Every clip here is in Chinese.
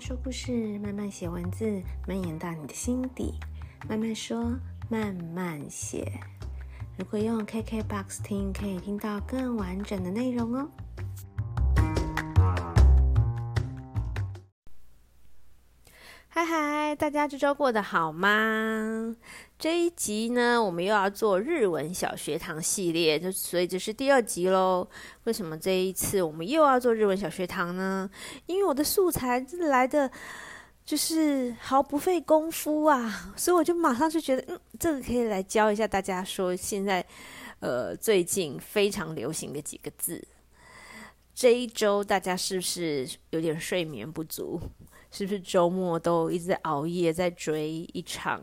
说故事，慢慢写文字，蔓延到你的心底。慢慢说，慢慢写。如果用 KKBOX 听，可以听到更完整的内容哦。大家这周过得好吗？这一集呢，我们又要做日文小学堂系列，就所以这是第二集喽。为什么这一次我们又要做日文小学堂呢？因为我的素材来的就是毫不费功夫啊，所以我就马上就觉得，嗯，这个可以来教一下大家说现在呃最近非常流行的几个字。这一周大家是不是有点睡眠不足？是不是周末都一直在熬夜，在追一场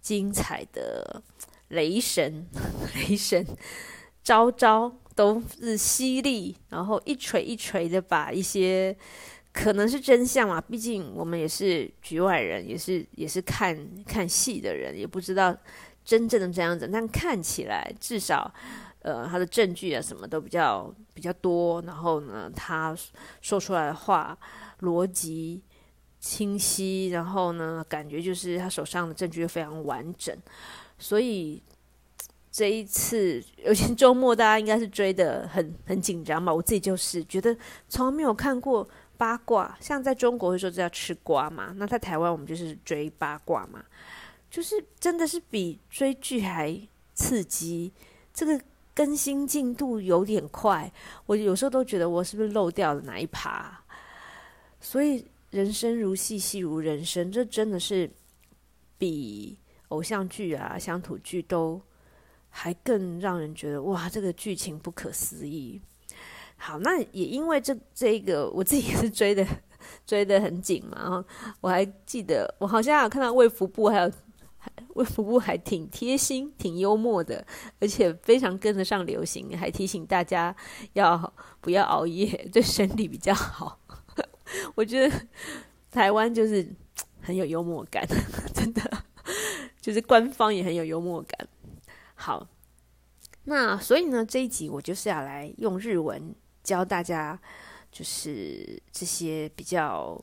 精彩的雷神？雷神招招都是犀利，然后一锤一锤的把一些可能是真相嘛，毕竟我们也是局外人，也是也是看看戏的人，也不知道真正的这样子。但看起来至少，呃，他的证据啊什么都比较比较多，然后呢，他说出来的话逻辑。清晰，然后呢，感觉就是他手上的证据非常完整，所以这一次，尤其周末，大家应该是追得很很紧张吧？我自己就是觉得从来没有看过八卦，像在中国会说这叫吃瓜嘛，那在台湾我们就是追八卦嘛，就是真的是比追剧还刺激，这个更新进度有点快，我有时候都觉得我是不是漏掉了哪一趴，所以。人生如戏，戏如人生，这真的是比偶像剧啊、乡土剧都还更让人觉得哇，这个剧情不可思议。好，那也因为这这个，我自己也是追的追得很紧嘛。我还记得，我好像有看到魏福部还有卫福部还挺贴心、挺幽默的，而且非常跟得上流行，还提醒大家要不要熬夜，对身体比较好。我觉得台湾就是很有幽默感，真的，就是官方也很有幽默感。好，那所以呢，这一集我就是要来用日文教大家，就是这些比较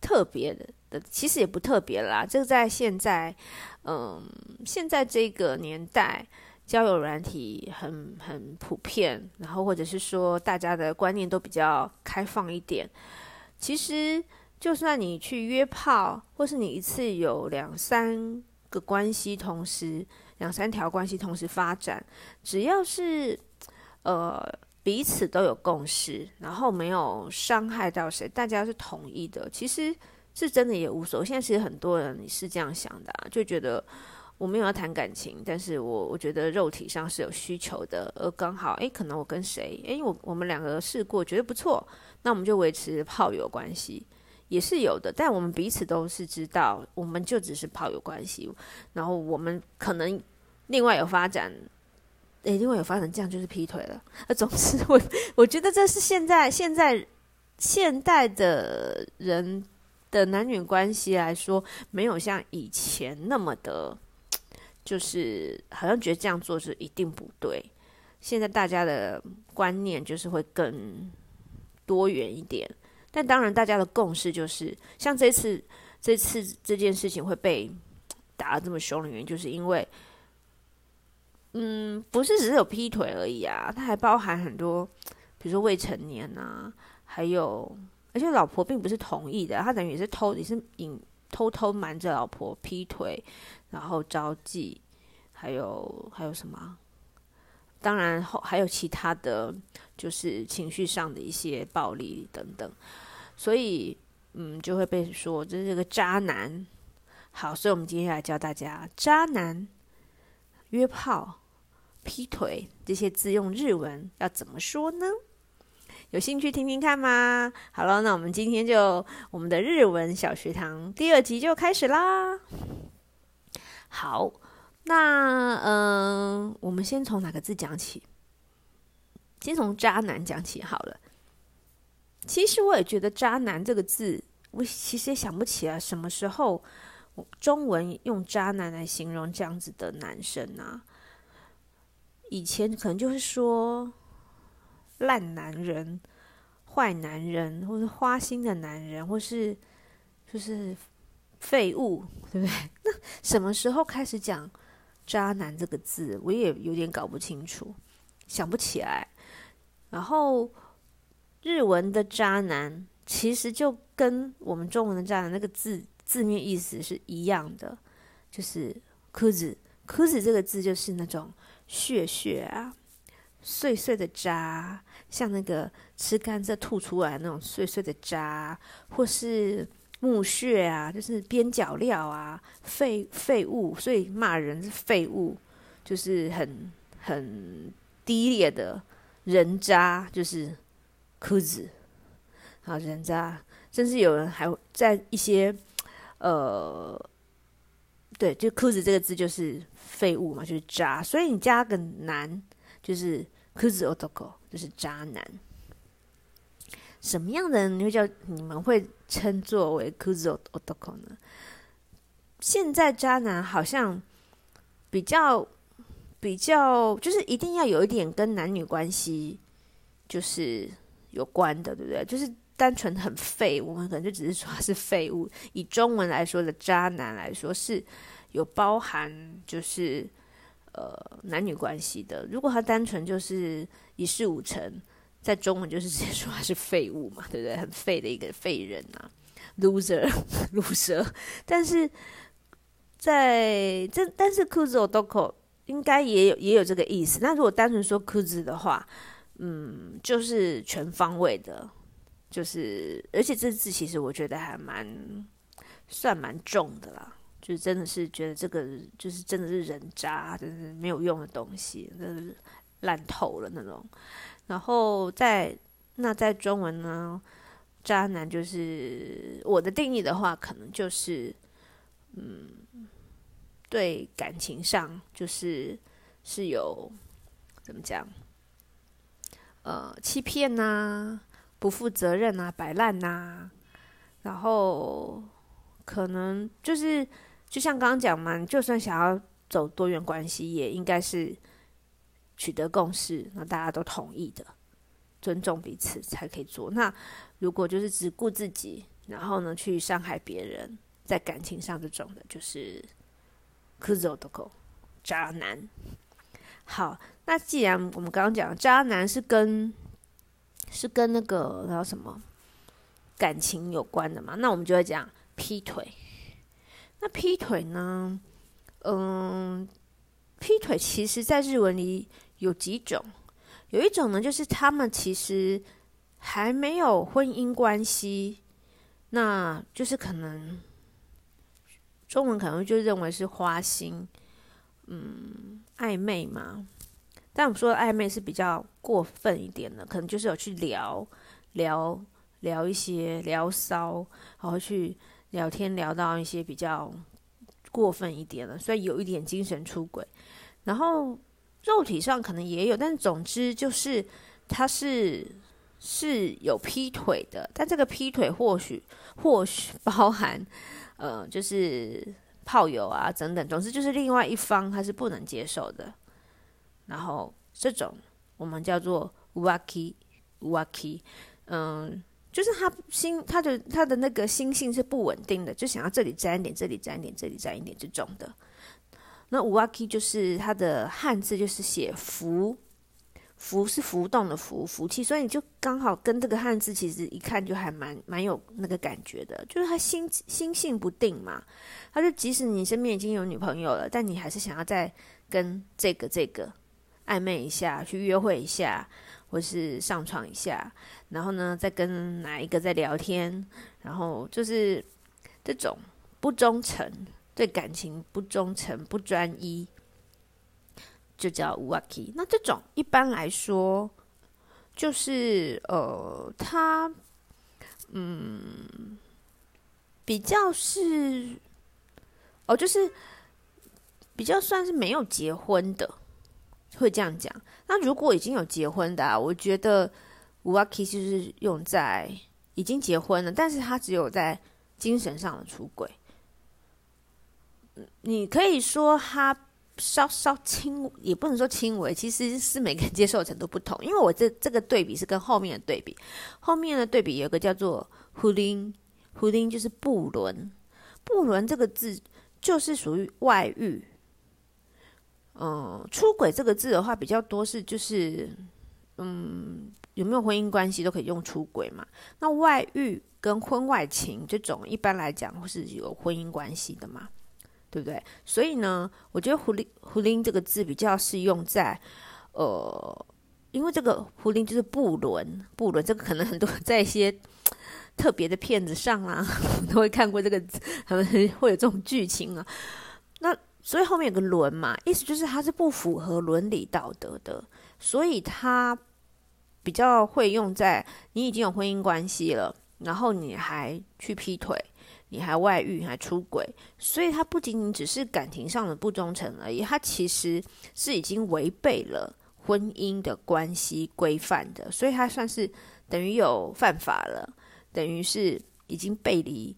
特别的的，其实也不特别啦。这个在现在，嗯，现在这个年代，交友软体很很普遍，然后或者是说大家的观念都比较开放一点。其实，就算你去约炮，或是你一次有两三个关系同时，两三条关系同时发展，只要是呃彼此都有共识，然后没有伤害到谁，大家是同意的，其实是真的也无所谓。现在其实很多人是这样想的，就觉得我没有要谈感情，但是我我觉得肉体上是有需求的，而刚好诶，可能我跟谁诶，我我们两个试过，觉得不错。那我们就维持炮友关系，也是有的，但我们彼此都是知道，我们就只是炮友关系。然后我们可能另外有发展，诶，另外有发展，这样就是劈腿了。那总之，我我觉得这是现在现在现代的人的男女关系来说，没有像以前那么的，就是好像觉得这样做是一定不对。现在大家的观念就是会更。多元一点，但当然，大家的共识就是，像这次这次这件事情会被打得这么凶的原因，就是因为，嗯，不是只是有劈腿而已啊，它还包含很多，比如说未成年啊，还有，而且老婆并不是同意的，他等于也是偷，也是隐偷偷瞒着老婆劈腿，然后招妓，还有还有什么？当然后还有其他的。就是情绪上的一些暴力等等，所以嗯，就会被说这是个渣男。好，所以我们今天来教大家渣男、约炮、劈腿这些字用日文要怎么说呢？有兴趣听听看吗？好了，那我们今天就我们的日文小学堂第二集就开始啦。好，那嗯、我们先从哪个字讲起？先从渣男讲起好了。其实我也觉得“渣男”这个字，我其实也想不起来什么时候中文用“渣男”来形容这样子的男生啊。以前可能就是说烂男人、坏男人，或是花心的男人，或是 就是废物，对不对？那什么时候开始讲渣男这个字？我也有点搞不清楚，想不起来。然后日文的渣男其实就跟我们中文的渣男那个字字面意思是一样的，就是クズ。クズ这个字就是那种屑屑啊。 碎碎的渣，像那个吃甘蔗吐出来那种碎碎的渣，或是木屑啊，就是边角料啊，废废物，所以骂人是废物，就是很很低劣的人渣，就是クズ啊，人渣，甚至有人还在一些呃，对，就クズ这个字就是废物嘛，就是渣，所以你加个男。 就是クズ男，就是渣男。什么样的人会叫你们会称作为クズ男呢？现在渣男好像比较比较，就是一定要有一点跟男女关系就是有关的，对不对？就是单纯很废，我们可能就只是说他是废物。以中文来说的渣男来说，是有包含就是。 呃，男女关系的，如果他单纯就是一事无成，在中文就是直接说他是废物嘛，对不对？很废的一个废人啊，loser，loser。但是在这，但是クズ男应该也有也有这个意思。那如果单纯说クズ的话，嗯，就是全方位的，就是而且这字其实我觉得还蛮算蛮重的啦。 就真的是觉得这个就是真的是人渣，真是没有用的东西，真是烂透了那种。然后在那在中文呢，渣男就是我的定义的话，可能就是嗯，对感情上就是是有怎么讲，呃，欺骗呐、不负责任呐、啊，摆烂呐、然后可能就是。就像刚刚讲嘛，就算想要走多元关系，也应该是取得共识，那大家都同意的，尊重彼此才可以做。那如果就是只顾自己，然后呢去伤害别人，在感情上这种的，就是クズ男，渣男。好，那既然我们刚刚讲渣男是跟是跟那个叫什么感情有关的嘛，那我们就会讲劈腿。那劈腿呢？嗯，劈腿其实，在日文里有几种。有一种呢，就是他们其实还没有婚姻关系，那就是可能中文可能就认为是花心，嗯，暧昧嘛。但我们说的暧昧是比较过分一点的，可能就是有去聊聊聊一些聊骚，然后去。聊天聊到一些比较过分一点了，所以有一点精神出轨，然后肉体上可能也有，但总之就是他是是有劈腿的，但这个劈腿或许 或许包含呃就是炮友啊等等，总之就是另外一方他是不能接受的，然后这种我们叫做浮気浮気，嗯。就是他心，他的他的那个心性是不稳定的，就想要这里沾一点，这里沾一点，这里沾一点这种的。那浮気就是他的汉字，就是写浮，浮是浮动的浮，福气，所以你就刚好跟这个汉字其实一看就还蛮蛮有那个感觉的，就是他心心性不定嘛。他就即使你身边已经有女朋友了，但你还是想要再跟这个这个暧昧一下，去约会一下。或是上床一下，然后呢，再跟哪一个在聊天，然后就是这种不忠诚，对感情不忠诚、不专一，就叫浮気。那这种一般来说，就是呃，他嗯，比较是哦，就是比较算是没有结婚的。会这样讲。那如果已经有结婚的啊，我觉得浮気就是用在已经结婚了，但是他只有在精神上的出轨。你可以说他稍稍轻，也不能说轻微，其实是每个人接受的程度不同。因为我这这个对比是跟后面的对比，后面的对比有一个叫做不伦胡林就是不伦，不伦这个字就是属于外遇。嗯，出轨这个字的话比较多是就是，嗯，有没有婚姻关系都可以用出轨嘛。那外遇跟婚外情这种一般来讲会是有婚姻关系的嘛，对不对？所以呢，我觉得胡林胡林这个字比较适用在，呃，因为这个胡林就是不伦不伦，这个可能很多在一些特别的片子上啊 都会看过这个，他 们会有这种剧情啊，那。所以后面有个伦嘛，意思就是它是不符合伦理道德的，所以它比较会用在你已经有婚姻关系了，然后你还去劈腿，你还外遇，还出轨，所以它不仅仅只是感情上的不忠诚而已，它其实是已经违背了婚姻的关系规范的，所以它算是等于有犯法了，等于是已经背离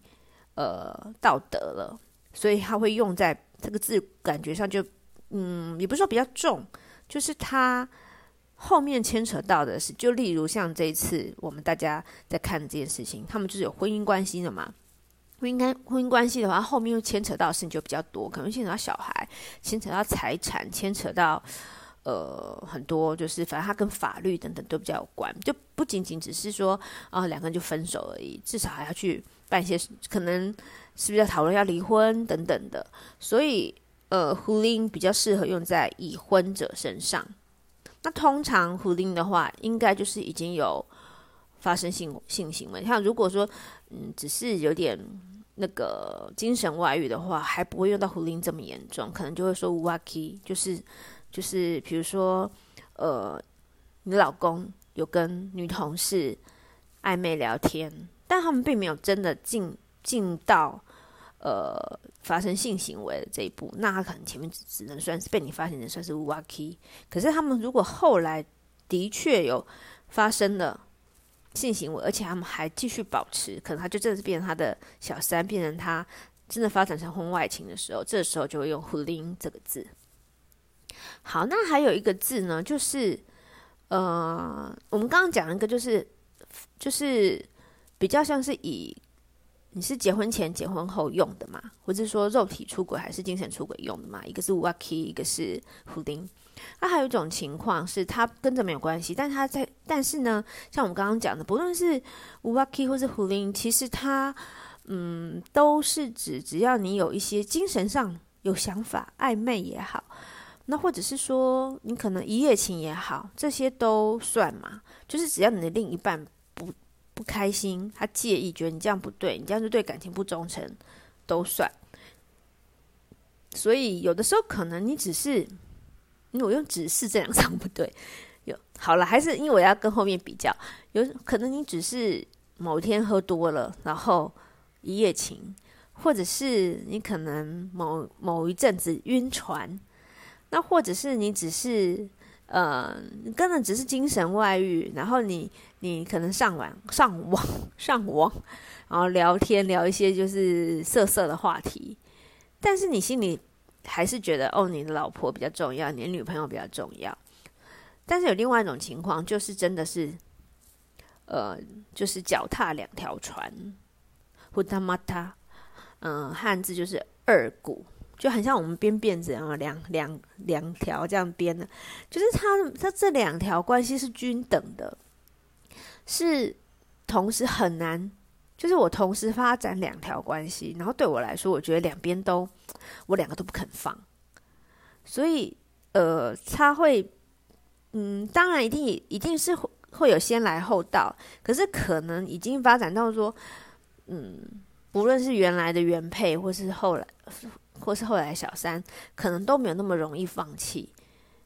呃道德了，所以它会用在。这个字感觉上就，嗯，也不是说比较重，就是它后面牵扯到的是，就例如像这一次我们大家在看这件事情，他们就是有婚姻关系的嘛。婚姻关婚姻关系的话，后面又牵扯到事情就比较多，可能牵扯到小孩，牵扯到财产，牵扯到呃很多，就是反正它跟法律等等都比较有关，就不仅仅只是说啊、两个人就分手而已，至少还要去办一些可能。是不是要讨论要离婚等等的？所以，呃，胡林比较适合用在已婚者身上。那通常胡林的话，应该就是已经有发生性性行为。像如果说，嗯，只是有点那个精神外遇的话，还不会用到胡林这么严重，可能就会说乌基，就是就是，比如说，呃，你老公有跟女同事暧昧聊天，但他们并没有真的进。进到呃发生性行为的这一步，那他可能前面只只能算是被你发现的，算是乌瓦 k 可是他们如果后来的确有发生了性行为，而且他们还继续保持，可能他就真的是变成他的小三，变成他真的发展成婚外情的时候，这时候就会用胡林这个字。好，那还有一个字呢，就是呃，我们刚刚讲一个，就是就是比较像是以。你是结婚前、结婚后用的嘛？或者说肉体出轨还是精神出轨用的嘛？一个是 Waki，一个是胡林。那还有一种情况是，它跟这没有关系，但是它在，但是呢，像我们刚刚讲的，不论是 Waki 或是胡林其实它，嗯，都是指只要你有一些精神上有想法、暧昧也好，那或者是说你可能一夜情也好，这些都算嘛。就是只要你的另一半。不不开心，他介意，觉得你这样不对，你这样就对感情不忠诚，都算。所以有的时候可能你只是，因为我用“只是”这两个字不对，有好了，还是因为我要跟后面比较，有可能你只是某天喝多了，然后一夜情，或者是你可能某某一阵子晕船，那或者是你只是。呃，根本只是精神外遇，然后你你可能上网上网上网，然后聊天聊一些就是色色的话题，但是你心里还是觉得哦，你的老婆比较重要，你的女朋友比较重要。但是有另外一种情况，就是真的是，呃，就是脚踏两条船，呼他妈他，嗯，汉字就是二股。就很像我们编辫子啊，两两两条这样编的，就是他他这两条关系是均等的，是同时很难，就是我同时发展两条关系，然后对我来说，我觉得两边都我两个都不肯放，所以呃，他会嗯，当然一定一定是会有先来后到，可是可能已经发展到说，嗯，不论是原来的原配或是后来。或是后来小三，可能都没有那么容易放弃。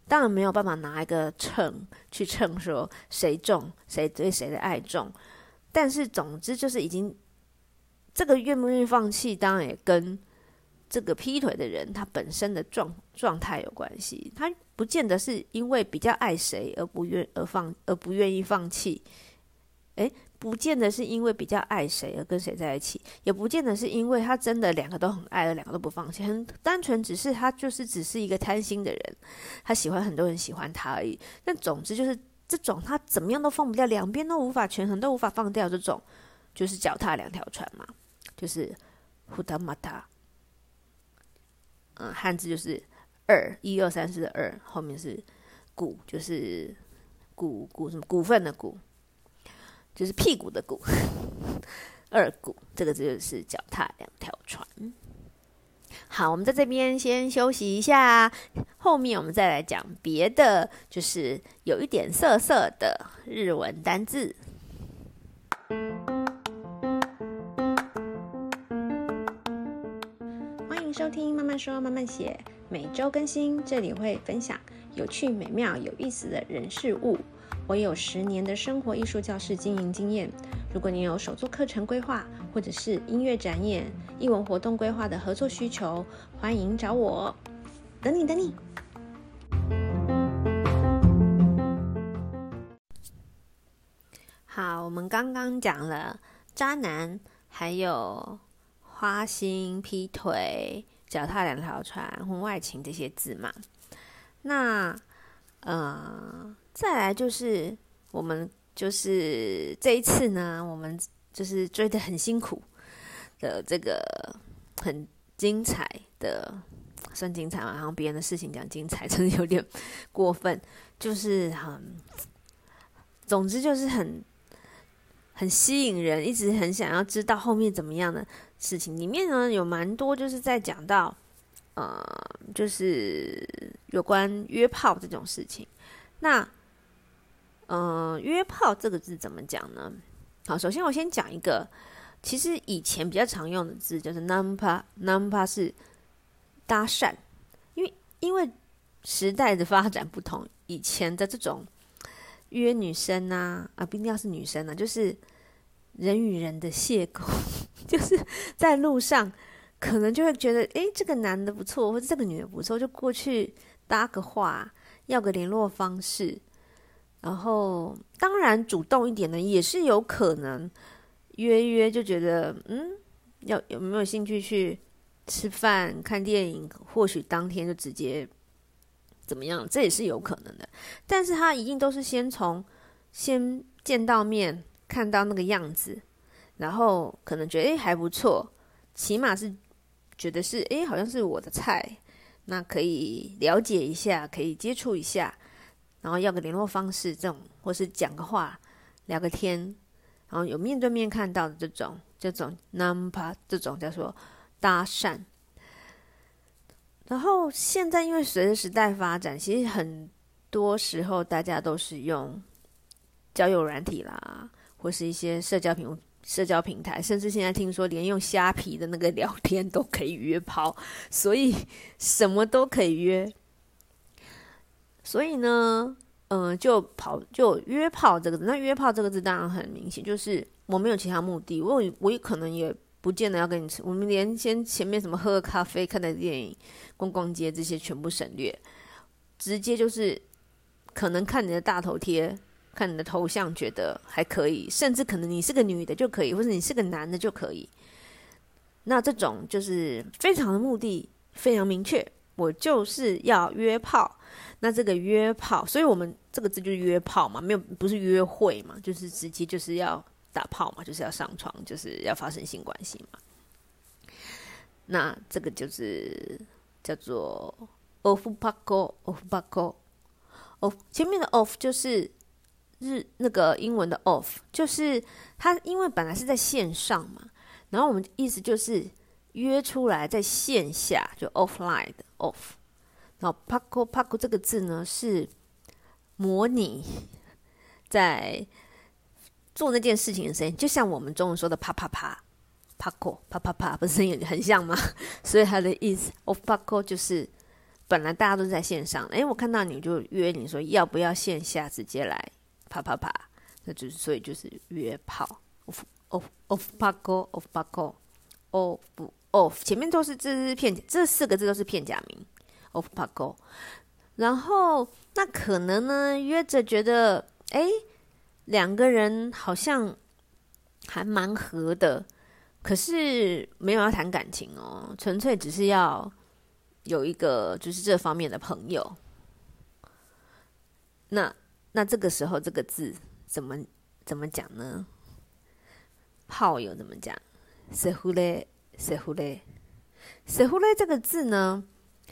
当然没有办法拿一个秤去称说谁重，谁对谁的爱重。但是总之就是已经这个愿不愿意放弃，当然也跟这个劈腿的人他本身的状状态有关系。他不见得是因为比较爱谁而不愿而放而不愿意放弃。诶。不见得是因为比较爱谁而跟谁在一起，也不见得是因为他真的两个都很爱，而两个都不放弃，很单纯只是他就是只是一个贪心的人，他喜欢很多人喜欢他而已。但总之就是这种他怎么样都放不掉，两边都无法权衡，都无法放掉这种，就是脚踏两条船嘛，就是呼达马达。嗯，汉字就是二一二三四的二，后面是股，就是股股什么股份的股，就是屁股的股。二股这个就是脚踏两条船。好，我们在这边先休息一下，后面我们再来讲别的，就是有一点色色的日文单字。欢迎收听《慢慢说慢慢写》，每周更新，这里会分享有趣、美妙、有意思的人事物。我有十年的生活艺术教室经营经验。如果你有手作课程规划，或者是音乐展演、艺文活动规划的合作需求，欢迎找我。等你，等你。好，我们刚刚讲了渣男，还有花心、劈腿、脚踏两条船、婚外情这些字嘛。那，呃。再来就是我们就是这一次呢，我们就是追得很辛苦的这个很精彩的，算精彩嘛？然后别人的事情讲精彩，真的有点过分。就是很，总之就是很很吸引人，一直很想要知道后面怎么样的事情。里面呢有蛮多就是在讲到，呃，就是有关约炮这种事情。那嗯、约炮这个字怎么讲呢？好，首先我先讲一个，其实以前比较常用的字就是 “nampa”，“nampa” 是搭讪，因为因为时代的发展不同，以前的这种约女生啊，啊不一定要是女生啊，就是人与人的邂逅，就是在路上可能就会觉得，诶，这个男的不错，或者这个女的不错，就过去搭个话，要个联络方式。然后，当然主动一点呢，也是有可能约约就觉得，嗯，要有没有兴趣去吃饭、看电影？或许当天就直接怎么样，这也是有可能的。但是他一定都是先从先见到面，看到那个样子，然后可能觉得诶还不错，起码是觉得是诶好像是我的菜，那可以了解一下，可以接触一下。然后要个联络方式，这种或是讲个话、聊个天，然后有面对面看到的这种，这种 number 这种叫做搭讪。然后现在因为随着时代发展，其实很多时候大家都是用交友软体啦，或是一些社交平社交平台，甚至现在听说连用虾皮的那个聊天都可以约炮，所以什么都可以约。所以呢，嗯、就跑就约炮这个字，那约炮这个字当然很明显，就是我没有其他目的，我我可能也不见得要跟你吃，我们连先前面什么喝咖啡、看的电影、逛逛街这些全部省略，直接就是可能看你的大头贴、看你的头像觉得还可以，甚至可能你是个女的就可以，或者你是个男的就可以。那这种就是非常的目的非常明确，我就是要约炮。那这个约炮，所以我们这个字就是约炮嘛，没有不是约会嘛，就是直接就是要打炮嘛，就是要上床，就是要发生性关系嘛。那这个就是叫做 off pako off pako off，前面的 off 就是日那个英文的 off，就是它因为本来是在线上嘛，然后我们意思就是约出来在线下就 offline 的 off。然后 “pako pako” 这个字呢，是模拟在做那件事情的声音，就像我们中文说的“啪啪啪 ”，“pako 啪啪啪”，不是声音很像吗？所以它的意思 off pako” 就是本来大家都在线上，哎，我看到你就约你说要不要线下直接来啪啪啪，那就是所以就是约炮 “of of off pako of pako of of” 前面都是这是片，这四个字都是片假名。of pako，然后那可能呢约着觉得，哎，两个人好像还蛮合的，可是没有要谈感情哦，纯粹只是要有一个就是这方面的朋友。那那这个时候这个字怎么怎么讲呢？炮友怎么讲？似乎嘞 レ，セフレ，セフレ这个字呢，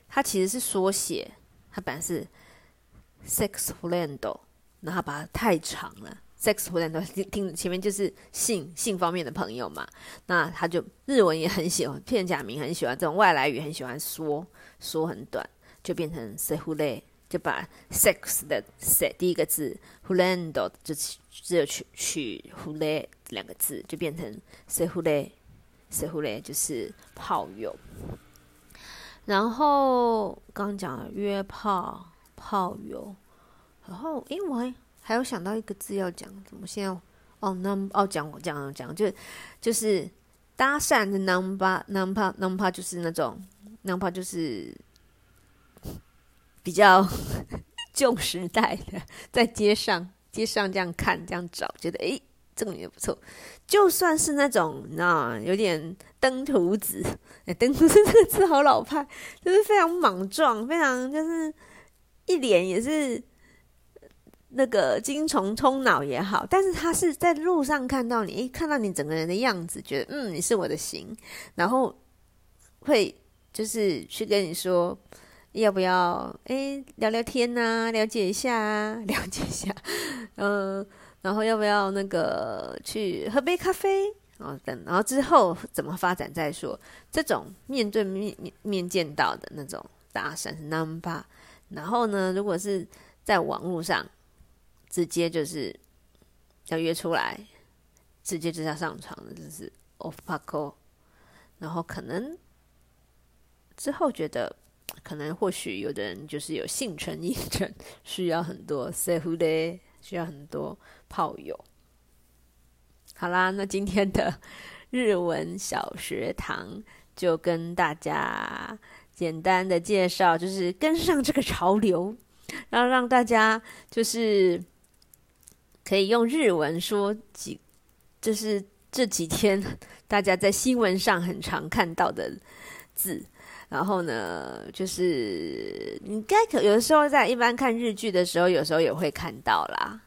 它其实是缩写，它本来是 sex friend，然后把它太长了，sex friend 听前面就是性性方面的朋友嘛，那他就日文也很喜欢，片假名很喜欢这种外来语，很喜欢缩缩很短，就变成セフレ。就把 sex 的 se 第一个字 friend 就只有取取 fule 两个字，就变成 se Fule se fule 就是炮友。然后刚讲约炮炮友，然后因为我还还有想到一个字要讲，怎么现在哦 num 哦讲我讲讲就就是搭讪的 number number number 就是那种 number 就是。比较 旧时代的，在街上街上这样看这样找，觉得诶，这个也不错。就算是那种那有点登徒子，登徒子这个字好老派，就是非常莽撞，非常就是一脸也是那个精虫冲脑也好。但是他是在路上看到你，一，看到你整个人的样子，觉得嗯，你是我的型，然后会就是去跟你说。要不要哎聊聊天呐、了解一下啊，了解一下，嗯、然后要不要那个去喝杯咖啡？然后等，然后之后怎么发展再说。这种面对面面面见到的那种搭讪是 number，然后呢，如果是在网络上，直接就是要约出来，直接就要上床的，就是 off paco，然后可能之后觉得。可能或许有的人就是有性成瘾症，需要很多セフレ，需要很多 炮友。好啦，那今天的日文小学堂就跟大家简单的介绍，就是跟上这个潮流，然后让大家就是可以用日文说几，就是这几天大家在新闻上很常看到的字。然后呢，就是你该可有的时候在一般看日剧的时候，有时候也会看到啦。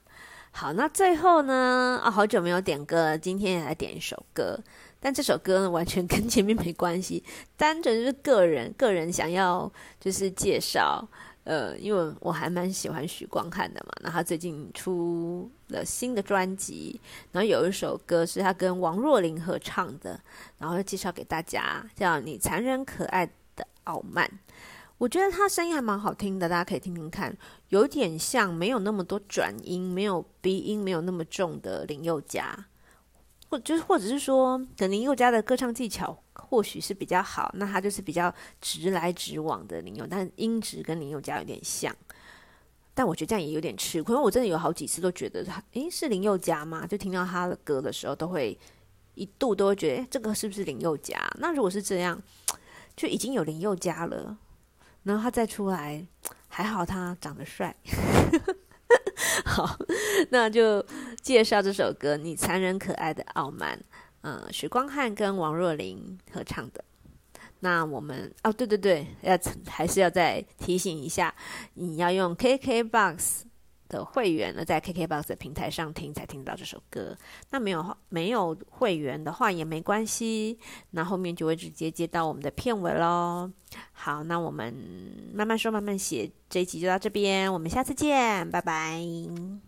好，那最后呢，啊、好久没有点歌了，今天也来点一首歌。但这首歌呢，完全跟前面没关系，单纯就是个人个人想要就是介绍。呃，因为我还蛮喜欢许光汉的嘛，那他最近出了新的专辑，然后有一首歌是他跟王若琳合唱的，然后就介绍给大家，叫《你残忍可爱的》。傲慢，我觉得他声音还蛮好听的，大家可以听听看，有点像没有那么多转音，没有鼻音，没有那么重的林宥嘉，或就是或者是说，等林宥嘉的歌唱技巧或许是比较好，那他就是比较直来直往的林宥，但音质跟林宥嘉有点像，但我觉得这样也有点吃亏，因为我真的有好几次都觉得他，诶，是林宥嘉吗？就听到他的歌的时候，都会一度都会觉得，诶，这个是不是林宥嘉？那如果是这样。就已经有林宥嘉了，然后他再出来，还好他长得帅。好，那就介绍这首歌《你残忍可爱的傲慢》，嗯，许光汉跟王若琳合唱的。那我们哦，对对对，要还是要再提醒一下，你要用 KKBOX。的会员呢，在 KKBOX 的平台上听才听到这首歌。那没有没有会员的话也没关系，那后面就会直接接到我们的片尾喽。好，那我们慢慢说慢慢写，这一集就到这边，我们下次见，拜拜。